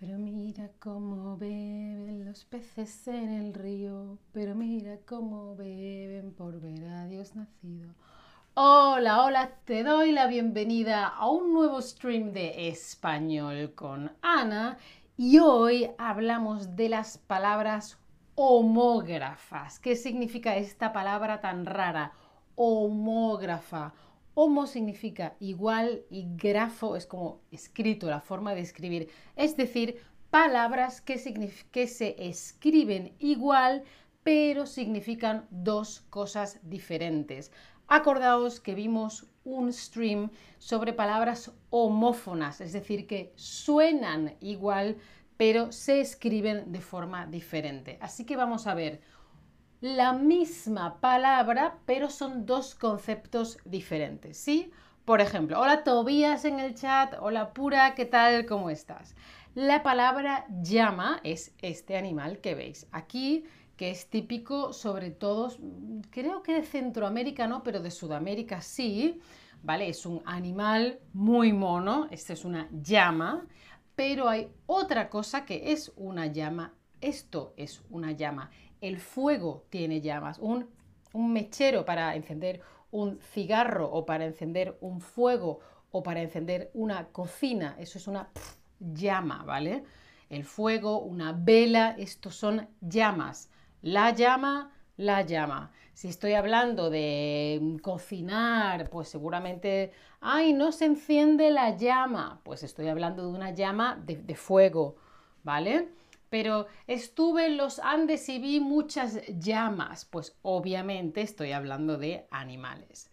Pero mira cómo beben los peces en el río, pero mira cómo beben por ver a Dios nacido. Hola, hola, te doy la bienvenida a un nuevo stream de español con Ana y hoy hablamos de las palabras homógrafas. ¿Qué significa esta palabra tan rara? Homógrafa. Homo significa igual y grafo es como escrito, la forma de escribir. Es decir, palabras que, que se escriben igual pero significan dos cosas diferentes. Acordaos que vimos un stream sobre palabras homófonas, es decir, que suenan igual pero se escriben de forma diferente. Así que vamos a ver la misma palabra, pero son dos conceptos diferentes, ¿sí? Por ejemplo, hola Tobías en el chat, hola Pura, ¿qué tal? ¿Cómo estás? La palabra llama es este animal que veis aquí, que es típico sobre todo, creo que de Centroamérica no, pero de Sudamérica sí, ¿vale? Es un animal muy mono, esta es una llama, pero hay otra cosa que es una llama, esto es una llama el fuego tiene llamas. Un, mechero para encender un cigarro o para encender un fuego o para encender una cocina, eso es una llama, ¿vale? El fuego, una vela, estos son llamas. La llama, la llama. Si estoy hablando de cocinar, pues seguramente, ay, no se enciende la llama, pues estoy hablando de una llama de, de fuego, ¿vale? Pero estuve en los Andes y vi muchas llamas. Pues obviamente estoy hablando de animales.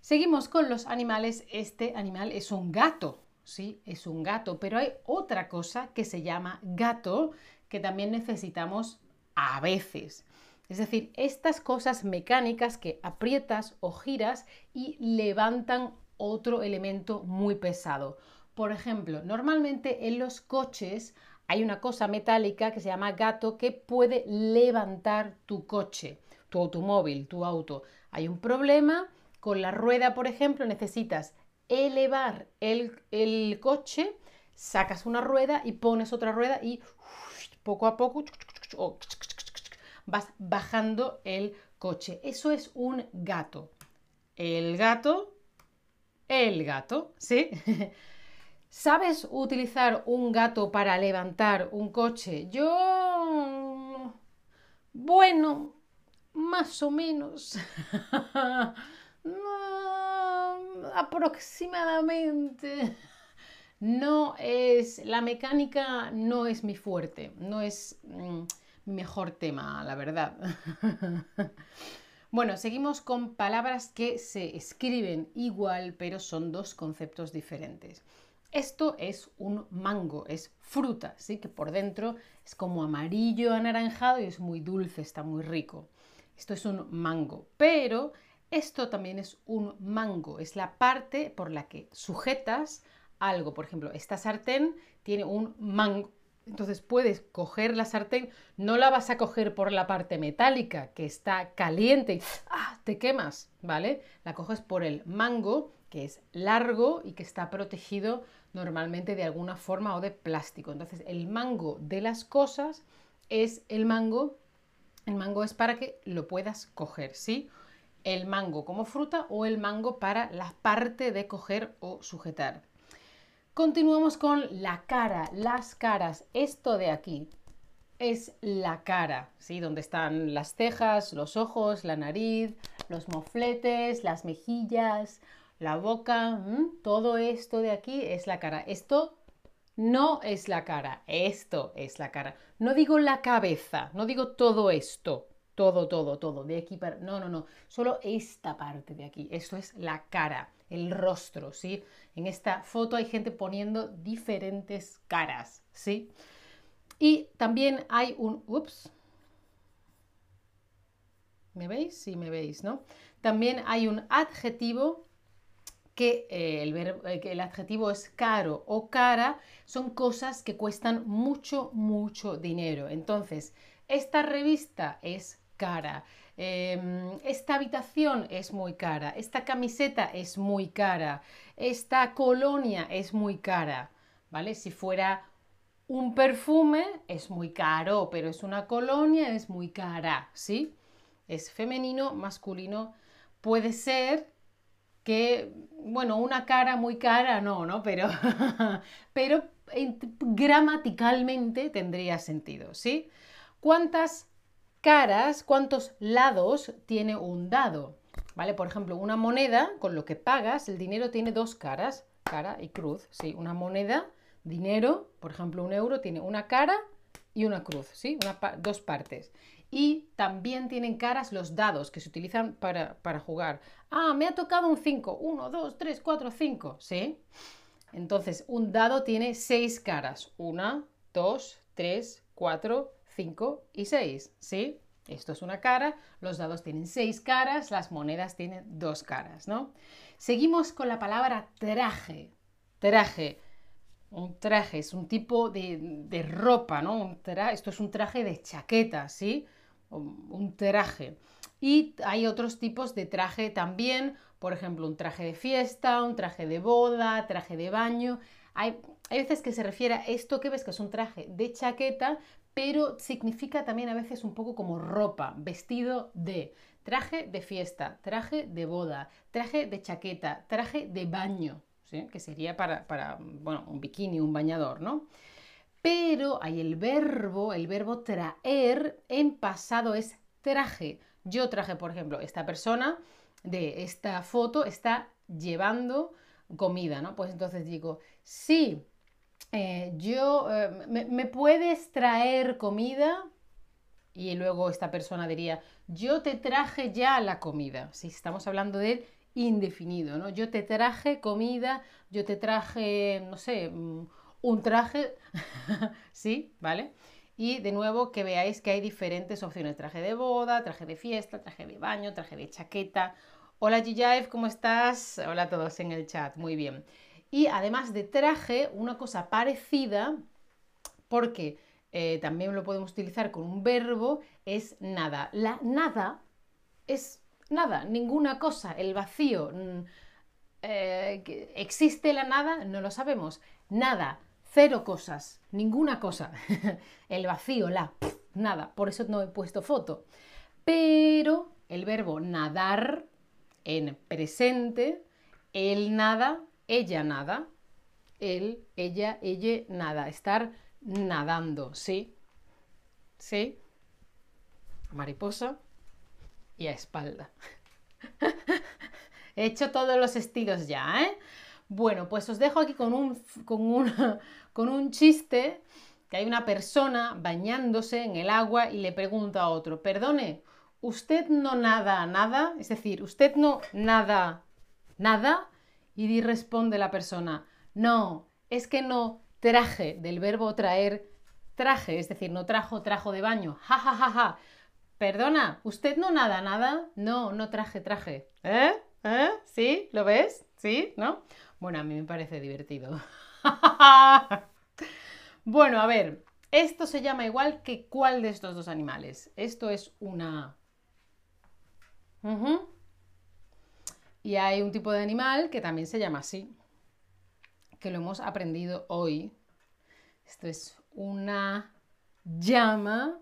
Seguimos con los animales. Este animal es un gato, ¿sí? Es un gato, pero hay otra cosa que se llama gato que también necesitamos a veces. Es decir, estas cosas mecánicas que aprietas o giras y levantan otro elemento muy pesado. Por ejemplo, normalmente en los coches hay una cosa metálica que se llama gato que puede levantar tu coche, tu automóvil, tu auto. Hay un problema con la rueda, por ejemplo, necesitas elevar el, coche, sacas una rueda y pones otra rueda y poco a poco vas bajando el coche. Eso es un gato. El gato, el gato, ¿sí? ¿Sabes utilizar un gato para levantar un coche? Yo... Bueno, más o menos. aproximadamente. No es... La mecánica no es mi fuerte, no es mm, mi mejor tema, la verdad. Bueno, seguimos con palabras que se escriben igual, pero son dos conceptos diferentes. Esto es un mango, es fruta, ¿sí? que por dentro es como amarillo anaranjado y es muy dulce, está muy rico. Esto es un mango, pero esto también es un mango, es la parte por la que sujetas algo. Por ejemplo, esta sartén tiene un mango. Entonces puedes coger la sartén, no la vas a coger por la parte metálica que está caliente y ¡ah! te quemas, ¿vale? La coges por el mango que es largo y que está protegido normalmente de alguna forma o de plástico. Entonces el mango de las cosas es el mango, el mango es para que lo puedas coger, ¿sí? El mango como fruta o el mango para la parte de coger o sujetar. Continuamos con la cara, las caras. Esto de aquí es la cara, ¿sí? Donde están las cejas, los ojos, la nariz, los mofletes, las mejillas, la boca, todo esto de aquí es la cara. Esto no es la cara, esto es la cara. No digo la cabeza, no digo todo esto, todo, todo, todo, de aquí para... No, no, no, solo esta parte de aquí. Esto es la cara, el rostro, ¿sí? En esta foto hay gente poniendo diferentes caras, ¿sí? Y también hay un... Ups. ¿Me veis? Sí, me veis, ¿no? También hay un adjetivo que, eh, eh, que el adjetivo es caro o cara, son cosas que cuestan mucho, mucho dinero. Entonces, esta revista es cara, em, esta habitación es muy cara, esta camiseta es muy cara, esta colonia es muy cara, ¿vale? Si fuera Un perfume es muy caro, pero es una colonia, es muy cara, ¿sí? Es femenino, masculino. Puede ser que, bueno, una cara muy cara, no, ¿no? Pero, pero gramaticalmente tendría sentido, ¿sí? ¿Cuántas caras, cuántos lados tiene un dado? ¿Vale? Por ejemplo, una moneda, con lo que pagas, el dinero tiene dos caras, cara y cruz, ¿sí? Una moneda, dinero, por ejemplo, un euro tiene una cara y una cruz, ¿sí? dos partes. Y también tienen caras los dados que se utilizan para, para jugar. Ah, me ha tocado un 5. 1, 2, 3, 4, 5. ¿Sí? Entonces, un dado tiene seis caras. Una, dos, tres, cuatro, cinco y seis. ¿Sí? Esto es una cara, los dados tienen seis caras, las monedas tienen dos caras, ¿no? Seguimos con la palabra traje. Traje. Un traje es un tipo de, ropa, ¿no? esto es un traje de chaqueta, ¿sí? Un traje. Y hay otros tipos de traje también, por ejemplo, un traje de fiesta, un traje de boda, traje de baño. Hay, veces que se refiere a esto que ves que es un traje de chaqueta, pero significa también a veces un poco como ropa, vestido de traje de fiesta, traje de boda, traje de chaqueta, traje de baño, que sería para, para, bueno, un bikini, un bañador, ¿no? Pero hay el verbo, el verbo traer en pasado es traje. Yo traje, por ejemplo, esta persona de esta foto está llevando comida, ¿no? Pues entonces digo, sí, eh, yo, eh, ¿me, puedes traer comida? Y luego esta persona diría, yo te traje ya la comida. Si estamos hablando del indefinido, ¿no? Yo te traje comida, yo te traje, no sé, mm, un traje, ¿sí? ¿Vale? Y de nuevo que veáis que hay diferentes opciones. Traje de boda, traje de fiesta, traje de baño, traje de chaqueta. Hola Gijaev, ¿cómo estás? Hola a todos en el chat, muy bien. Y además de traje, una cosa parecida, porque eh, también lo podemos utilizar con un verbo, es nada. La nada es nada, ninguna cosa, el vacío. Mm, eh, ¿Existe la nada? No lo sabemos. Nada, Cero cosas, ninguna cosa. el vacío, la, nada. Por eso no he puesto foto. Pero el verbo nadar en presente, él nada, ella nada. Él, ella, ella nada. Estar nadando, ¿sí? ¿Sí? Mariposa y a espalda. He hecho todos los estilos ya, ¿eh? Bueno, pues os dejo aquí con un, con, con un chiste que hay una persona bañándose en el agua y le pregunta a otro, perdone, ¿usted no nada nada? Es decir, ¿usted no nada nada? Y responde la persona, no, es que no traje del verbo traer traje, es decir, no trajo trajo de baño, ja ja ja ja. Perdona, ¿usted no nada nada? No, no traje traje. ¿Eh? ¿Eh? ¿Sí? ¿Lo ves? ¿Sí? ¿No? Bueno, a mí me parece divertido. bueno, a ver, esto se llama igual que cuál de estos dos animales. Esto es una... Y hay un tipo de animal que también se llama así, que lo hemos aprendido hoy. Esto es una llama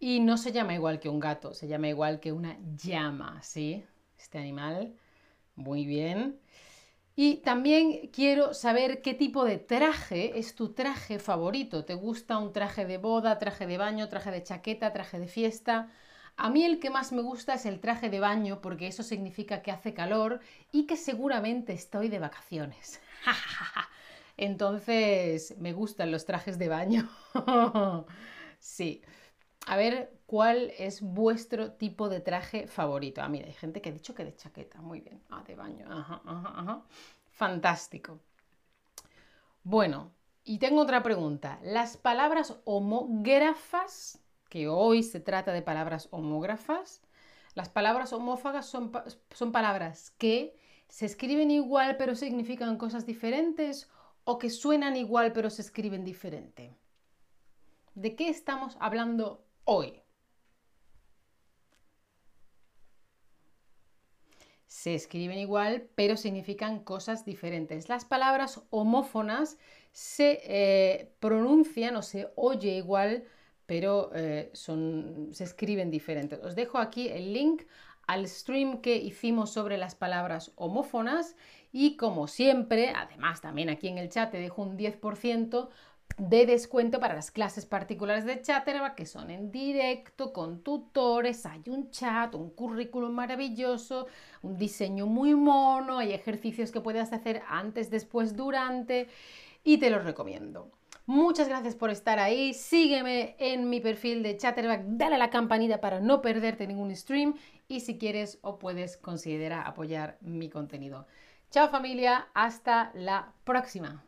y no se llama igual que un gato, se llama igual que una llama, ¿sí? Este animal. Muy bien. Y también quiero saber qué tipo de traje es tu traje favorito. ¿Te gusta un traje de boda, traje de baño, traje de chaqueta, traje de fiesta? A mí el que más me gusta es el traje de baño porque eso significa que hace calor y que seguramente estoy de vacaciones. Entonces, me gustan los trajes de baño. sí. A ver, ¿cuál es vuestro tipo de traje favorito? Ah, mira, hay gente que ha dicho que de chaqueta. Muy bien. Ah, de baño. Ajá, ajá, ajá. Fantástico. Bueno, y tengo otra pregunta. Las palabras homógrafas, que hoy se trata de palabras homógrafas, las palabras homófagas son, son palabras que se escriben igual pero significan cosas diferentes o que suenan igual pero se escriben diferente. ¿De qué estamos hablando hoy. se escriben igual, pero significan cosas diferentes. Las palabras homófonas se eh, pronuncian o se oye igual, pero eh, son, se escriben diferentes. Os dejo aquí el link al stream que hicimos sobre las palabras homófonas y como siempre, además también aquí en el chat te dejo un 10% de descuento para las clases particulares de Chatterback que son en directo, con tutores, hay un chat, un currículum maravilloso, un diseño muy mono, hay ejercicios que puedes hacer antes, después, durante y te los recomiendo. Muchas gracias por estar ahí. Sígueme en mi perfil de Chatterback, dale a la campanita para no perderte ningún stream y si quieres o puedes considera apoyar mi contenido. Chao familia, hasta la próxima.